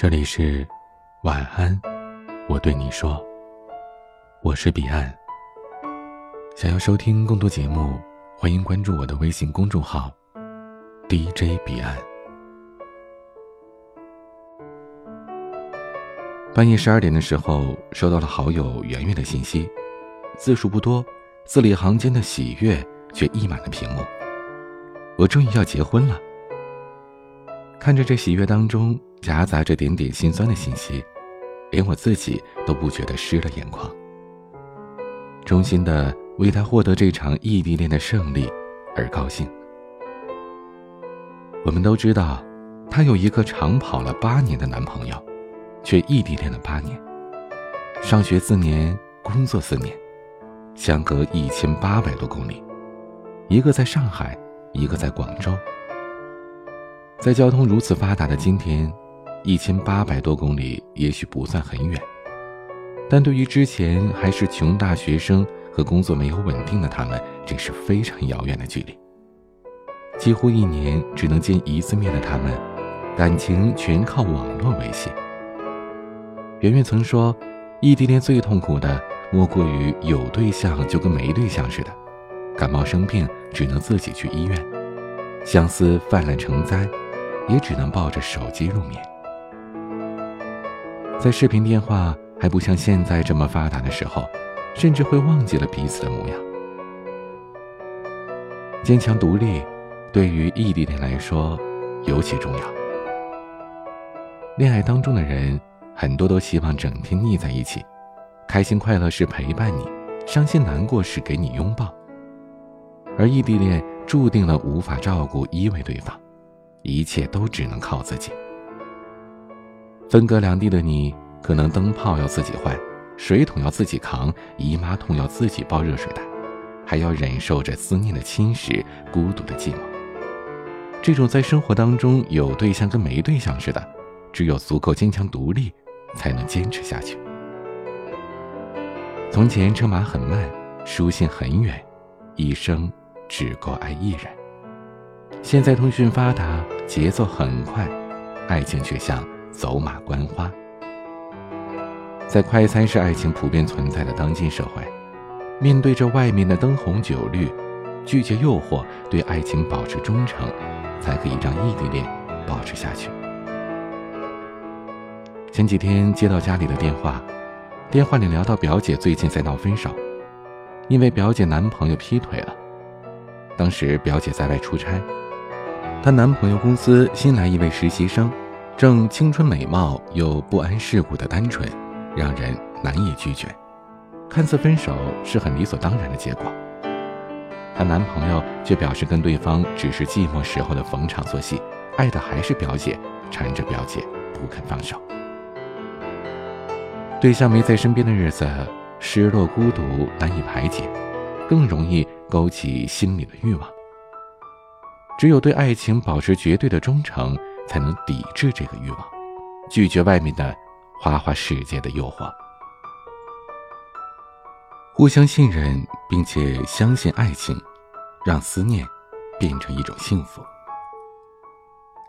这里是晚安，我对你说，我是彼岸。想要收听更多节目，欢迎关注我的微信公众号 DJ 彼岸。半夜十二点的时候，收到了好友圆圆的信息，字数不多，字里行间的喜悦却溢满了屏幕。我终于要结婚了。看着这喜悦当中夹杂着点点心酸的信息，连我自己都不觉得湿了眼眶。衷心的为他获得这场异地恋的胜利而高兴。我们都知道，她有一个长跑了八年的男朋友，却异地恋了八年，上学四年，工作四年，相隔一千八百多公里，一个在上海，一个在广州。在交通如此发达的今天，一千八百多公里也许不算很远，但对于之前还是穷大学生和工作没有稳定的他们，这是非常遥远的距离。几乎一年只能见一次面的他们，感情全靠网络维系。圆圆曾说，异地恋最痛苦的莫过于有对象就跟没对象似的，感冒生病只能自己去医院，相思泛滥成灾。也只能抱着手机入眠。在视频电话还不像现在这么发达的时候，甚至会忘记了彼此的模样。坚强独立，对于异地恋来说尤其重要。恋爱当中的人，很多都希望整天腻在一起，开心快乐是陪伴你，伤心难过是给你拥抱。而异地恋注定了无法照顾依偎对方。一切都只能靠自己。分隔两地的你，可能灯泡要自己换，水桶要自己扛，姨妈痛要自己抱热水袋，还要忍受着思念的侵蚀、孤独的寂寞。这种在生活当中有对象跟没对象似的，只有足够坚强独立，才能坚持下去。从前车马很慢，书信很远，一生只够爱一人。现在通讯发达，节奏很快，爱情却像走马观花。在快餐式爱情普遍存在的当今社会，面对着外面的灯红酒绿，拒绝诱惑，对爱情保持忠诚，才可以让异地恋保持下去。前几天接到家里的电话，电话里聊到表姐最近在闹分手，因为表姐男朋友劈腿了。当时表姐在外出差。她男朋友公司新来一位实习生，正青春美貌又不谙世故的单纯，让人难以拒绝。看似分手是很理所当然的结果，她男朋友却表示跟对方只是寂寞时候的逢场作戏，爱的还是表姐，缠着表姐不肯放手。对象没在身边的日子，失落孤独难以排解，更容易勾起心里的欲望。只有对爱情保持绝对的忠诚，才能抵制这个欲望，拒绝外面的花花世界的诱惑。互相信任并且相信爱情，让思念变成一种幸福。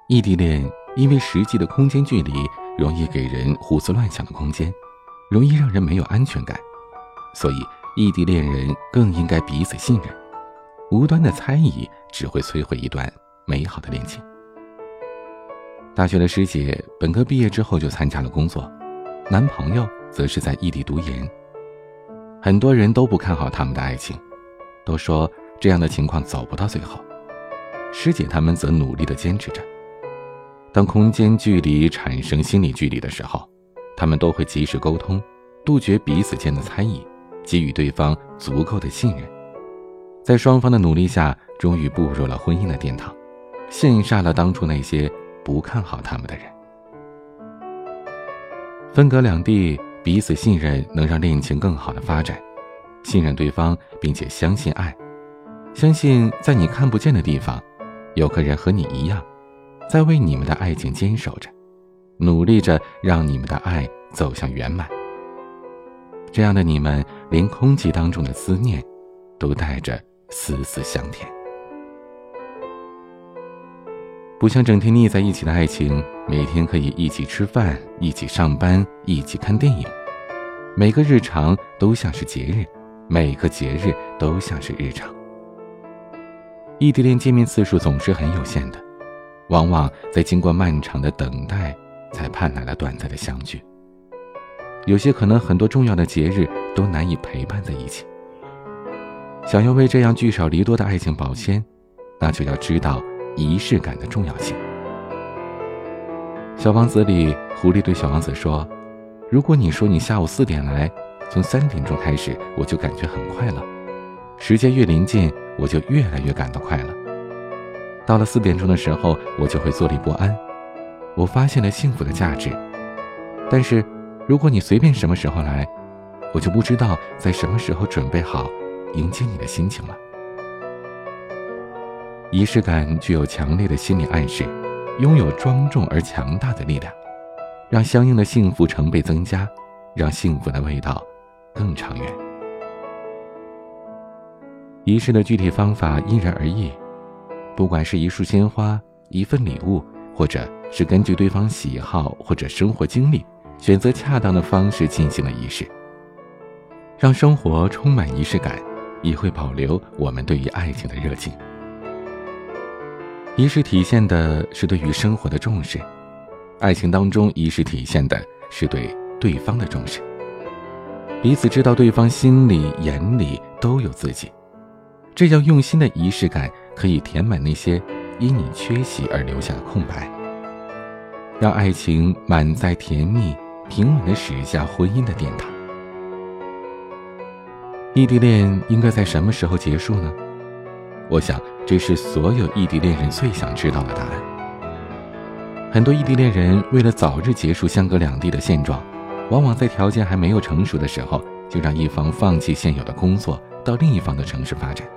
异地恋因为实际的空间距离，容易给人胡思乱想的空间，容易让人没有安全感，所以异地恋人更应该彼此信任。无端的猜疑只会摧毁一段美好的恋情。大学的师姐本科毕业之后就参加了工作，男朋友则是在异地读研。很多人都不看好他们的爱情，都说这样的情况走不到最后。师姐他们则努力的坚持着。当空间距离产生心理距离的时候，他们都会及时沟通，杜绝彼此间的猜疑，给予对方足够的信任。在双方的努力下，终于步入了婚姻的殿堂，羡煞了当初那些不看好他们的人。分隔两地，彼此信任能让恋情更好的发展，信任对方，并且相信爱，相信在你看不见的地方，有个人和你一样，在为你们的爱情坚守着，努力着让你们的爱走向圆满。这样的你们，连空气当中的思念，都带着。丝丝香甜。不像整天腻在一起的爱情，每天可以一起吃饭、一起上班、一起看电影，每个日常都像是节日，每个节日都像是日常。异地恋见面次数总是很有限的，往往在经过漫长的等待，才盼来了短暂的相聚。有些可能很多重要的节日都难以陪伴在一起。想要为这样聚少离多的爱情保鲜，那就要知道。仪式感的重要性。小王子里，狐狸对小王子说：“如果你说你下午四点来，从三点钟开始，我就感觉很快乐。时间越临近，我就越来越感到快乐。到了四点钟的时候，我就会坐立不安。我发现了幸福的价值。但是，如果你随便什么时候来，我就不知道在什么时候准备好迎接你的心情了。”仪式感具有强烈的心理暗示，拥有庄重而强大的力量，让相应的幸福成倍增加，让幸福的味道更长远。仪式的具体方法因人而异，不管是一束鲜花、一份礼物，或者是根据对方喜好或者生活经历，选择恰当的方式进行了仪式，让生活充满仪式感，也会保留我们对于爱情的热情。仪式体现的是对于生活的重视，爱情当中仪式体现的是对对方的重视。彼此知道对方心里眼里都有自己，这样用心的仪式感可以填满那些因你缺席而留下的空白，让爱情满载甜蜜，平稳的驶下婚姻的殿堂。异地恋应该在什么时候结束呢？我想，这是所有异地恋人最想知道的答案。很多异地恋人为了早日结束相隔两地的现状，往往在条件还没有成熟的时候，就让一方放弃现有的工作，到另一方的城市发展。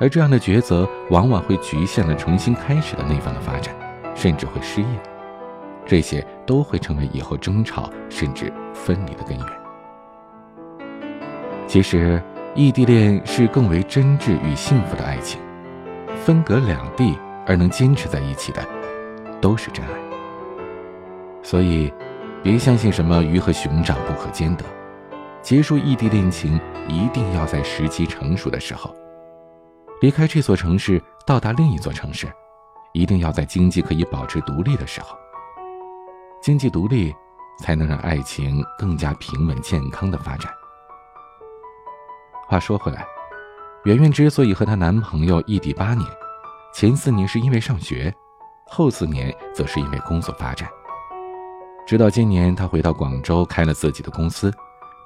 而这样的抉择，往往会局限了重新开始的那方的发展，甚至会失业。这些都会成为以后争吵甚至分离的根源。其实。异地恋是更为真挚与幸福的爱情，分隔两地而能坚持在一起的，都是真爱。所以，别相信什么鱼和熊掌不可兼得，结束异地恋情一定要在时机成熟的时候，离开这座城市，到达另一座城市，一定要在经济可以保持独立的时候。经济独立，才能让爱情更加平稳健康的发展。话说回来，圆圆之所以和她男朋友异地八年，前四年是因为上学，后四年则是因为工作发展。直到今年，她回到广州开了自己的公司，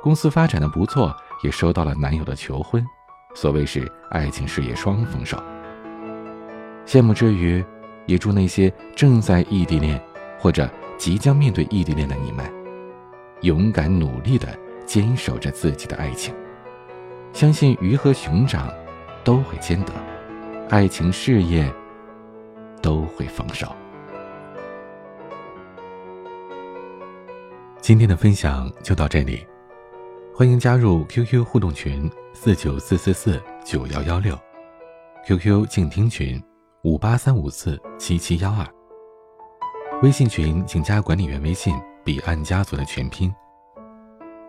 公司发展的不错，也收到了男友的求婚。所谓是爱情事业双丰收。羡慕之余，也祝那些正在异地恋或者即将面对异地恋的你们，勇敢努力的坚守着自己的爱情。相信鱼和熊掌都会兼得，爱情事业都会丰收。今天的分享就到这里，欢迎加入 QQ 互动群四九四四四九幺幺六，QQ 静听群五八三五四七七幺二，微信群请加管理员微信彼岸家族的全拼，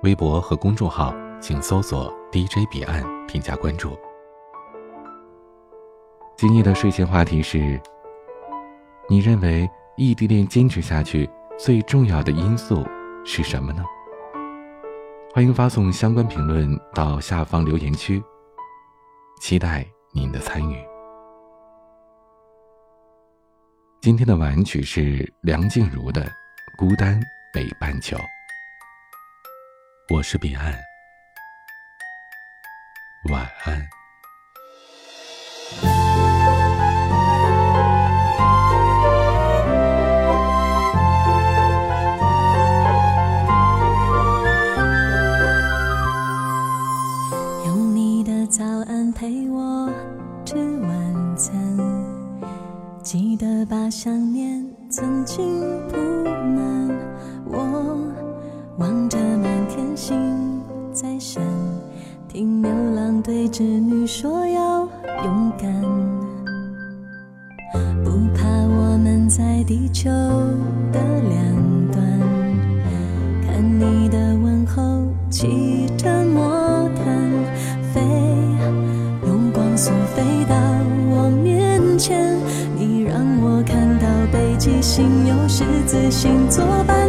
微博和公众号请搜索。DJ 彼岸添加关注。今夜的睡前话题是：你认为异地恋坚持下去最重要的因素是什么呢？欢迎发送相关评论到下方留言区，期待您的参与。今天的晚曲是梁静茹的《孤单北半球》。我是彼岸。晚安。用你的早安陪我吃晚餐，记得把想念曾经北极星有十字星作伴，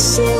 seu